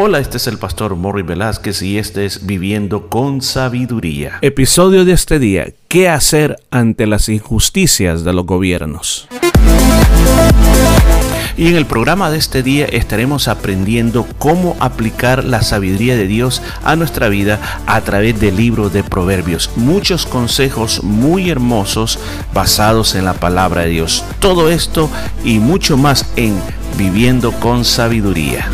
Hola, este es el pastor Morri Velázquez y este es Viviendo con Sabiduría. Episodio de este día, ¿qué hacer ante las injusticias de los gobiernos? Y en el programa de este día estaremos aprendiendo cómo aplicar la sabiduría de Dios a nuestra vida a través del libro de Proverbios. Muchos consejos muy hermosos basados en la palabra de Dios. Todo esto y mucho más en Viviendo con Sabiduría.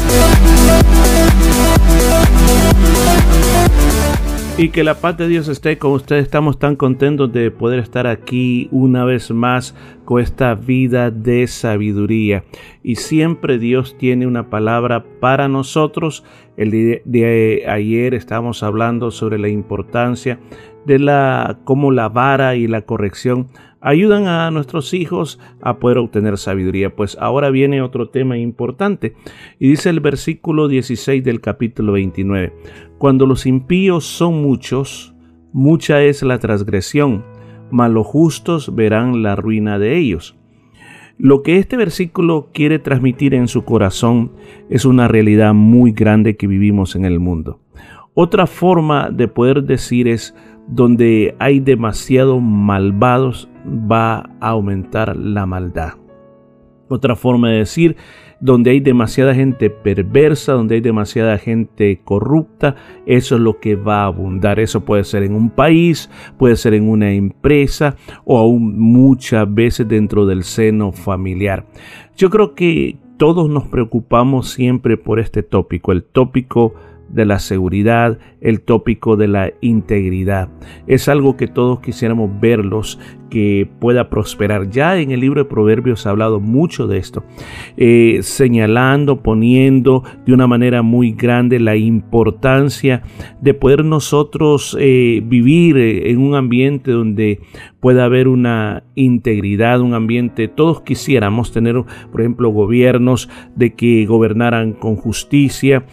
Y que la paz de Dios esté con ustedes. Estamos tan contentos de poder estar aquí una vez más con esta vida de sabiduría. Y siempre Dios tiene una palabra para nosotros. El día de ayer estábamos hablando sobre la importancia de la cómo la vara y la corrección ayudan a nuestros hijos a poder obtener sabiduría. Pues ahora viene otro tema importante y dice el versículo 16 del capítulo 29. Cuando los impíos son muchos, mucha es la transgresión, mas los justos verán la ruina de ellos. Lo que este versículo quiere transmitir en su corazón es una realidad muy grande que vivimos en el mundo. Otra forma de poder decir es donde hay demasiados malvados va a aumentar la maldad. Otra forma de decir, donde hay demasiada gente perversa, donde hay demasiada gente corrupta, eso es lo que va a abundar. Eso puede ser en un país, puede ser en una empresa o aún muchas veces dentro del seno familiar. Yo creo que todos nos preocupamos siempre por este tópico, el tópico de la seguridad, el tópico de la integridad. Es algo que todos quisiéramos verlos que pueda prosperar. Ya en el libro de Proverbios ha hablado mucho de esto, eh, señalando, poniendo de una manera muy grande la importancia de poder nosotros eh, vivir en un ambiente donde pueda haber una integridad, un ambiente, todos quisiéramos tener, por ejemplo, gobiernos de que gobernaran con justicia,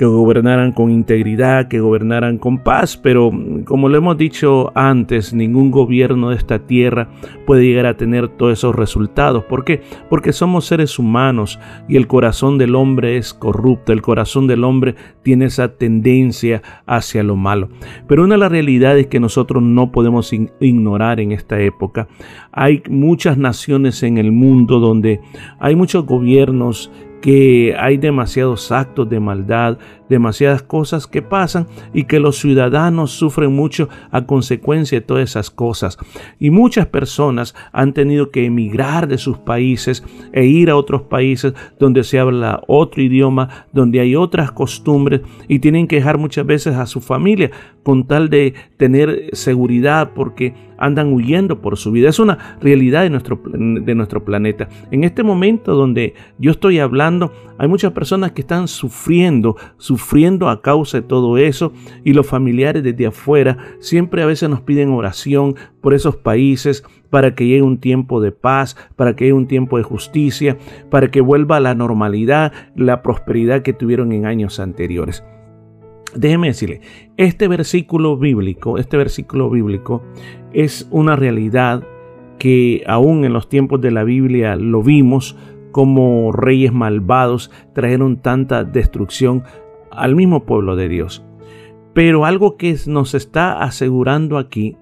que gobernaran con integridad, que gobernaran con paz, pero como lo hemos dicho antes, ningún gobierno de esta tierra puede llegar a tener todos esos resultados. ¿Por qué? Porque somos seres humanos y el corazón del hombre es corrupto, el corazón del hombre tiene esa tendencia hacia lo malo. Pero una de las realidades que nosotros no podemos ignorar en esta época, hay muchas naciones en el mundo donde hay muchos gobiernos que hay demasiados actos de maldad, demasiadas cosas que pasan y que los ciudadanos sufren mucho a consecuencia de todas esas cosas. Y muchas personas han tenido que emigrar de sus países e ir a otros países donde se habla otro idioma, donde hay otras costumbres y tienen que dejar muchas veces a su familia con tal de tener seguridad porque andan huyendo por su vida. Es una realidad de nuestro, de nuestro planeta. En este momento donde yo estoy hablando, hay muchas personas que están sufriendo, sufriendo a causa de todo eso y los familiares desde afuera siempre a veces nos piden oración por esos países para que llegue un tiempo de paz, para que llegue un tiempo de justicia, para que vuelva la normalidad, la prosperidad que tuvieron en años anteriores. Déjeme decirle, este versículo bíblico, este versículo bíblico es una realidad que aún en los tiempos de la Biblia lo vimos como reyes malvados trajeron tanta destrucción al mismo pueblo de Dios. Pero algo que nos está asegurando aquí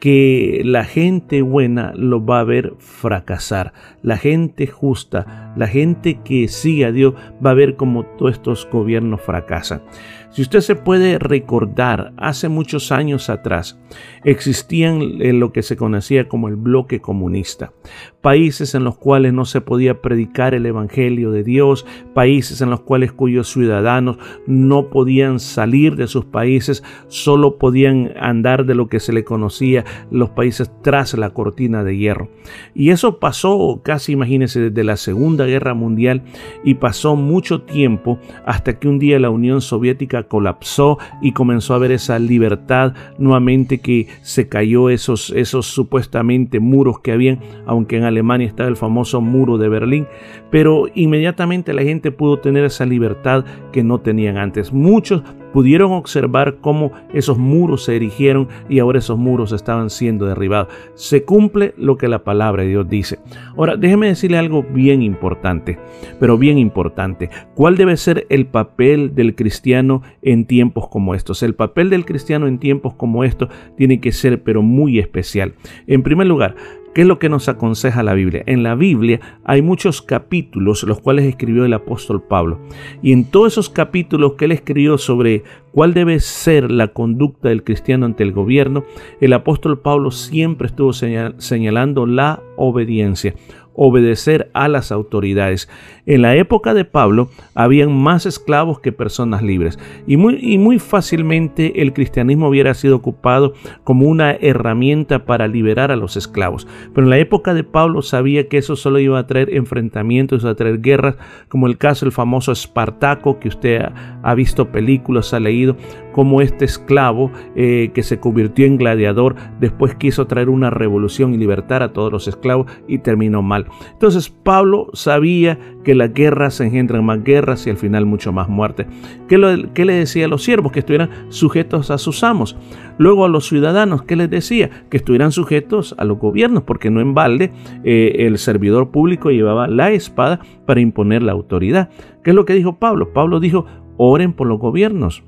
que la gente buena lo va a ver fracasar. La gente justa, la gente que sigue a Dios va a ver como todos estos gobiernos fracasan. Si usted se puede recordar, hace muchos años atrás existían lo que se conocía como el bloque comunista, países en los cuales no se podía predicar el Evangelio de Dios, países en los cuales cuyos ciudadanos no podían salir de sus países, solo podían andar de lo que se le conocía los países tras la cortina de hierro. Y eso pasó casi, imagínense, desde la Segunda Guerra Mundial y pasó mucho tiempo hasta que un día la Unión Soviética colapsó y comenzó a haber esa libertad nuevamente que se cayó esos, esos supuestamente muros que habían, aunque en Alemania estaba el famoso muro de Berlín, pero inmediatamente la gente pudo tener esa libertad que no tenían antes. Muchos pudieron observar cómo esos muros se erigieron y ahora esos muros estaban siendo derribados. Se cumple lo que la palabra de Dios dice. Ahora, déjeme decirle algo bien importante, pero bien importante. ¿Cuál debe ser el papel del cristiano en tiempos como estos? El papel del cristiano en tiempos como estos tiene que ser, pero muy especial. En primer lugar, ¿Qué es lo que nos aconseja la Biblia? En la Biblia hay muchos capítulos los cuales escribió el apóstol Pablo. Y en todos esos capítulos que él escribió sobre cuál debe ser la conducta del cristiano ante el gobierno, el apóstol Pablo siempre estuvo señalando la obediencia obedecer a las autoridades. En la época de Pablo habían más esclavos que personas libres y muy, y muy fácilmente el cristianismo hubiera sido ocupado como una herramienta para liberar a los esclavos. Pero en la época de Pablo sabía que eso solo iba a traer enfrentamientos, a traer guerras, como el caso del famoso Espartaco que usted ha, visto películas, ha leído, como este esclavo eh, que se convirtió en gladiador después quiso traer una revolución y libertar a todos los esclavos y terminó mal. Entonces Pablo sabía que las guerras engendran más guerras y al final mucho más muerte. ¿Qué, le decía a los siervos? Que estuvieran sujetos a sus amos. Luego a los ciudadanos, ¿qué les decía? Que estuvieran sujetos a los gobiernos, porque no en balde eh, el servidor público llevaba la espada para imponer la autoridad. ¿Qué es lo que dijo Pablo? Pablo dijo, oren por los gobiernos.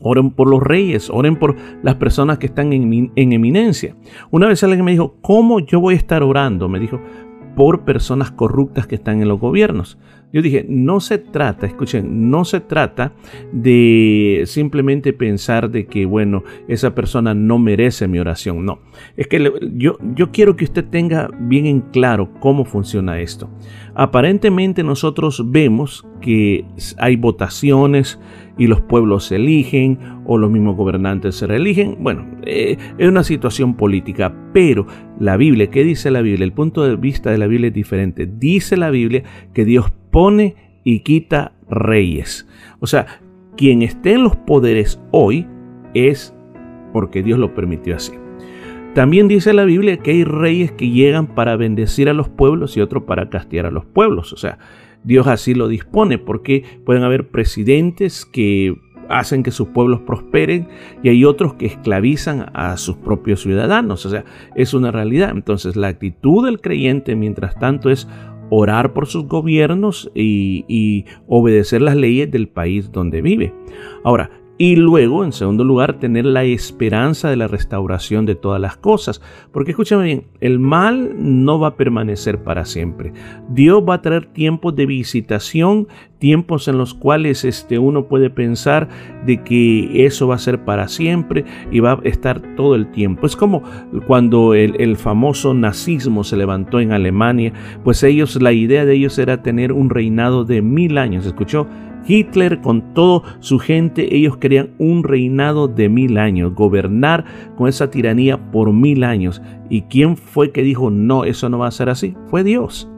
Oren por los reyes, oren por las personas que están en, en, eminencia. Una vez alguien me dijo, ¿cómo yo voy a estar orando? Me dijo, por personas corruptas que están en los gobiernos. Yo dije, no se trata, escuchen, no se trata de simplemente pensar de que, bueno, esa persona no merece mi oración. No, es que yo, yo quiero que usted tenga bien en claro cómo funciona esto. Aparentemente nosotros vemos que hay votaciones, y los pueblos se eligen o los mismos gobernantes se reeligen. Bueno, eh, es una situación política, pero la Biblia, ¿qué dice la Biblia? El punto de vista de la Biblia es diferente. Dice la Biblia que Dios pone y quita reyes. O sea, quien esté en los poderes hoy es porque Dios lo permitió así. También dice la Biblia que hay reyes que llegan para bendecir a los pueblos y otros para castigar a los pueblos. O sea, Dios así lo dispone porque pueden haber presidentes que hacen que sus pueblos prosperen y hay otros que esclavizan a sus propios ciudadanos. O sea, es una realidad. Entonces la actitud del creyente mientras tanto es orar por sus gobiernos y, y obedecer las leyes del país donde vive. Ahora, y luego, en segundo lugar, tener la esperanza de la restauración de todas las cosas. Porque escúchame bien, el mal no va a permanecer para siempre. Dios va a traer tiempos de visitación, tiempos en los cuales este, uno puede pensar de que eso va a ser para siempre y va a estar todo el tiempo. Es como cuando el, el famoso nazismo se levantó en Alemania, pues ellos, la idea de ellos era tener un reinado de mil años. ¿Escuchó? Hitler con toda su gente, ellos querían un reinado de mil años, gobernar con esa tiranía por mil años. ¿Y quién fue que dijo, no, eso no va a ser así? Fue Dios.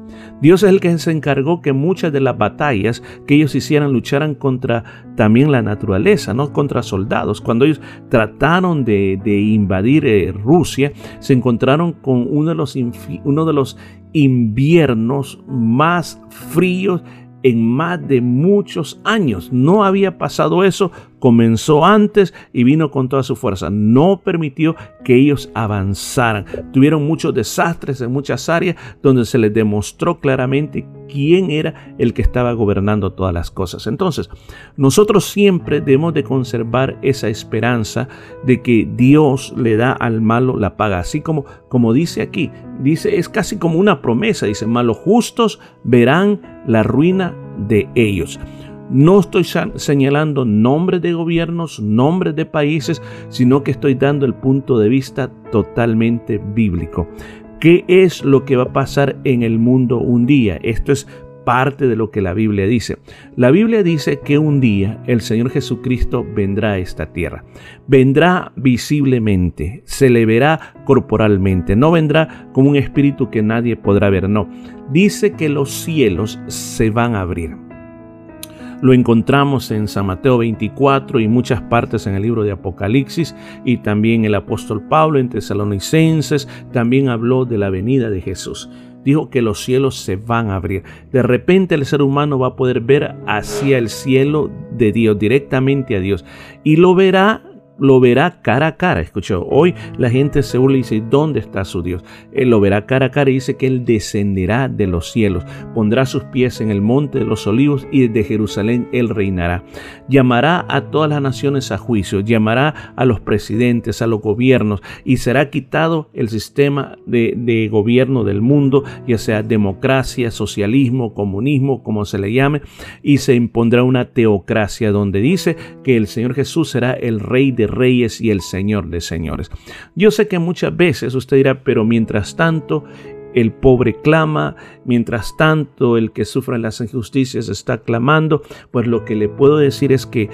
Dios es el que se encargó que muchas de las batallas que ellos hicieran lucharan contra también la naturaleza, no contra soldados. Cuando ellos trataron de, invadir eh, Rusia, se encontraron con uno de los, uno de los inviernos más fríos en más de muchos años. No había pasado eso comenzó antes y vino con toda su fuerza. No permitió que ellos avanzaran. Tuvieron muchos desastres en muchas áreas donde se les demostró claramente quién era el que estaba gobernando todas las cosas. Entonces, nosotros siempre debemos de conservar esa esperanza de que Dios le da al malo la paga. Así como, como dice aquí, dice, es casi como una promesa. Dice, malos justos verán la ruina de ellos. No estoy señalando nombres de gobiernos, nombres de países, sino que estoy dando el punto de vista totalmente bíblico. ¿Qué es lo que va a pasar en el mundo un día? Esto es parte de lo que la Biblia dice. La Biblia dice que un día el Señor Jesucristo vendrá a esta tierra. Vendrá visiblemente, se le verá corporalmente, no vendrá como un espíritu que nadie podrá ver, no. Dice que los cielos se van a abrir. Lo encontramos en San Mateo 24 y muchas partes en el libro de Apocalipsis y también el apóstol Pablo en Tesalonicenses también habló de la venida de Jesús. dijo que los cielos se van a abrir. De repente el ser humano va a poder ver hacia el cielo de Dios, directamente a Dios, y lo verá lo verá cara a cara. Escuchó, hoy la gente se burla y dice, ¿dónde está su Dios? Él lo verá cara a cara y dice que Él descenderá de los cielos, pondrá sus pies en el monte de los olivos y desde Jerusalén Él reinará. Llamará a todas las naciones a juicio, llamará a los presidentes, a los gobiernos y será quitado el sistema de, de gobierno del mundo, ya sea democracia, socialismo, comunismo, como se le llame, y se impondrá una teocracia donde dice que el Señor Jesús será el rey de reyes y el Señor de señores. Yo sé que muchas veces usted dirá, pero mientras tanto el pobre clama, mientras tanto el que sufre las injusticias está clamando, pues lo que le puedo decir es que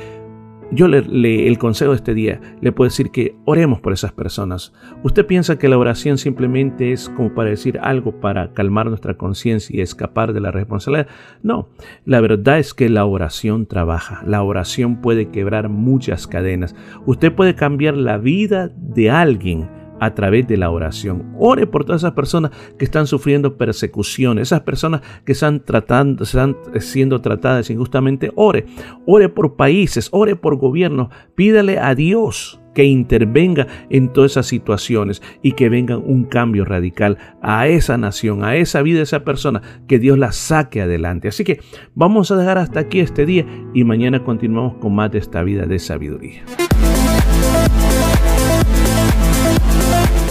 yo le, el consejo de este día le puedo decir que oremos por esas personas. ¿Usted piensa que la oración simplemente es como para decir algo para calmar nuestra conciencia y escapar de la responsabilidad? No, la verdad es que la oración trabaja. La oración puede quebrar muchas cadenas. Usted puede cambiar la vida de alguien a través de la oración. Ore por todas esas personas que están sufriendo persecución, esas personas que están, tratando, están siendo tratadas injustamente. Ore, ore por países, ore por gobiernos. Pídale a Dios que intervenga en todas esas situaciones y que venga un cambio radical a esa nación, a esa vida de esa persona, que Dios la saque adelante. Así que vamos a dejar hasta aquí este día y mañana continuamos con más de esta vida de sabiduría.